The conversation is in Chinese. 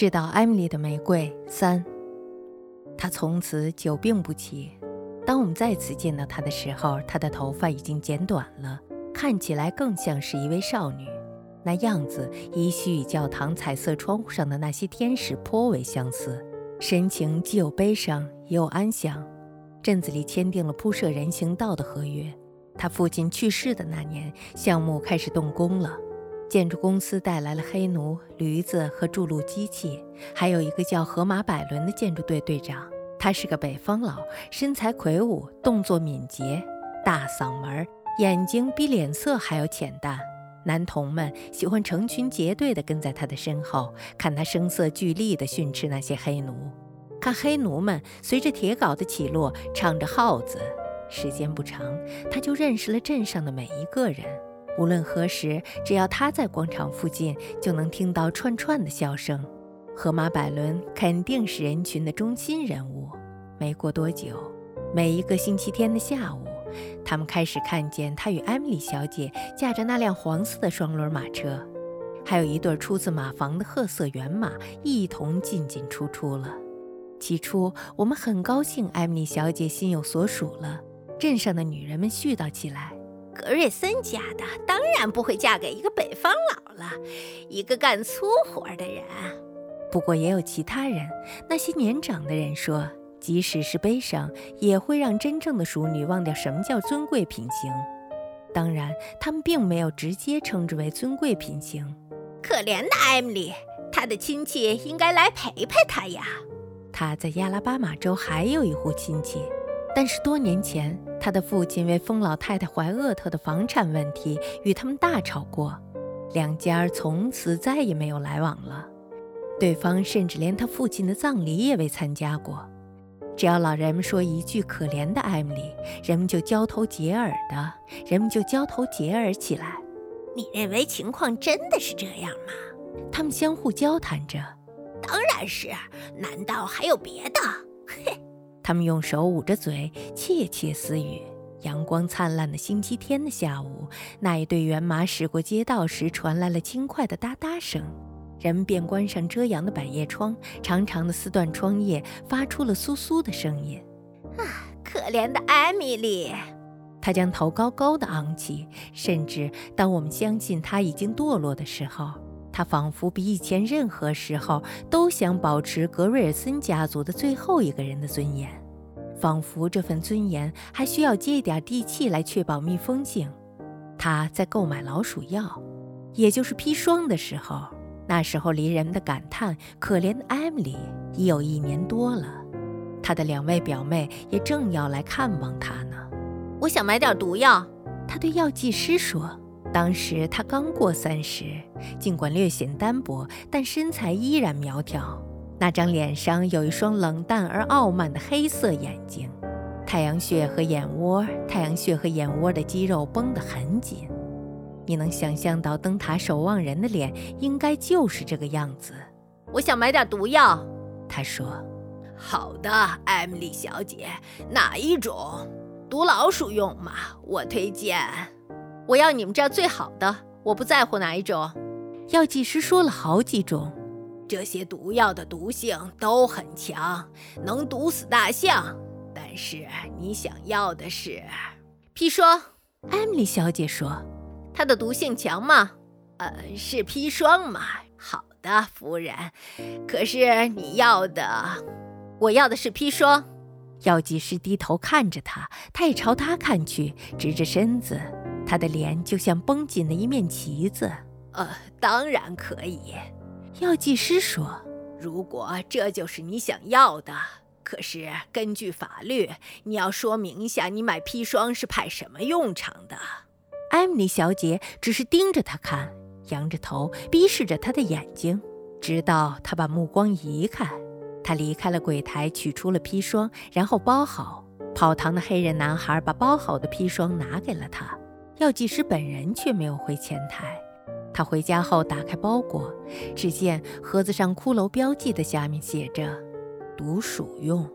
知道艾米丽的玫瑰三，她从此久病不起。当我们再次见到她的时候，她的头发已经剪短了，看起来更像是一位少女。那样子依稀与教堂彩色窗户上的那些天使颇为相似，神情既有悲伤也有安详。镇子里签订了铺设人行道的合约。他父亲去世的那年，项目开始动工了。建筑公司带来了黑奴、驴子和筑路机器，还有一个叫河马百伦的建筑队队长。他是个北方佬，身材魁梧，动作敏捷，大嗓门，眼睛比脸色还要浅淡。男童们喜欢成群结队地跟在他的身后，看他声色俱厉地训斥那些黑奴，看黑奴们随着铁镐的起落唱着号子。时间不长，他就认识了镇上的每一个人。无论何时，只要他在广场附近，就能听到串串的笑声。河马百伦肯定是人群的中心人物。没过多久，每一个星期天的下午，他们开始看见他与艾米丽小姐驾着那辆黄色的双轮马车，还有一对出自马房的褐色圆马一同进进出出了。起初，我们很高兴艾米丽小姐心有所属了。镇上的女人们絮叨起来。格瑞森家的当然不会嫁给一个北方佬了，一个干粗活的人。不过也有其他人，那些年长的人说，即使是悲伤，也会让真正的淑女忘掉什么叫尊贵品行。当然，他们并没有直接称之为尊贵品行。可怜的艾米丽，她的亲戚应该来陪陪她呀。她在亚拉巴马州还有一户亲戚。但是多年前，他的父亲为疯老太太怀厄特的房产问题与他们大吵过，两家从此再也没有来往了。对方甚至连他父亲的葬礼也未参加过。只要老人们说一句“可怜的艾米丽”，人们就交头接耳的，人们就交头接耳起来。你认为情况真的是这样吗？他们相互交谈着。当然是，难道还有别的？嘿。他们用手捂着嘴，窃窃私语。阳光灿烂的星期天的下午，那一对原马驶过街道时，传来了轻快的哒哒声。人们便关上遮阳的百叶窗，长长的丝缎窗叶发出了簌簌的声音。啊，可怜的艾米丽！她将头高高的昂起，甚至当我们相信她已经堕落的时候。他仿佛比以前任何时候都想保持格瑞尔森家族的最后一个人的尊严，仿佛这份尊严还需要接一点地气来确保密封性。他在购买老鼠药，也就是砒霜的时候，那时候离人们的感叹“可怜的艾米丽”已有一年多了。他的两位表妹也正要来看望他呢。我想买点毒药，他对药剂师说。当时他刚过三十，尽管略显单薄，但身材依然苗条。那张脸上有一双冷淡而傲慢的黑色眼睛，太阳穴和眼窝，太阳穴和眼窝的肌肉绷得很紧。你能想象到灯塔守望人的脸应该就是这个样子。我想买点毒药，他说。好的，艾米丽小姐，哪一种？毒老鼠用吗？我推荐。我要你们这儿最好的，我不在乎哪一种。药剂师说了好几种，这些毒药的毒性都很强，能毒死大象。但是你想要的是砒霜。艾米丽小姐说：“它的毒性强吗？呃，是砒霜吗？好的，夫人。可是你要的，我要的是砒霜。”药剂师低头看着他，他也朝他看去，直着身子。他的脸就像绷紧的一面旗子。呃，当然可以，药剂师说。如果这就是你想要的，可是根据法律，你要说明一下你买砒霜是派什么用场的。艾米丽小姐只是盯着他看，仰着头，逼视着他的眼睛，直到他把目光移开。他离开了柜台，取出了砒霜，然后包好。跑堂的黑人男孩把包好的砒霜拿给了他。药剂师本人却没有回前台。他回家后打开包裹，只见盒子上骷髅标记的下面写着“毒鼠用”。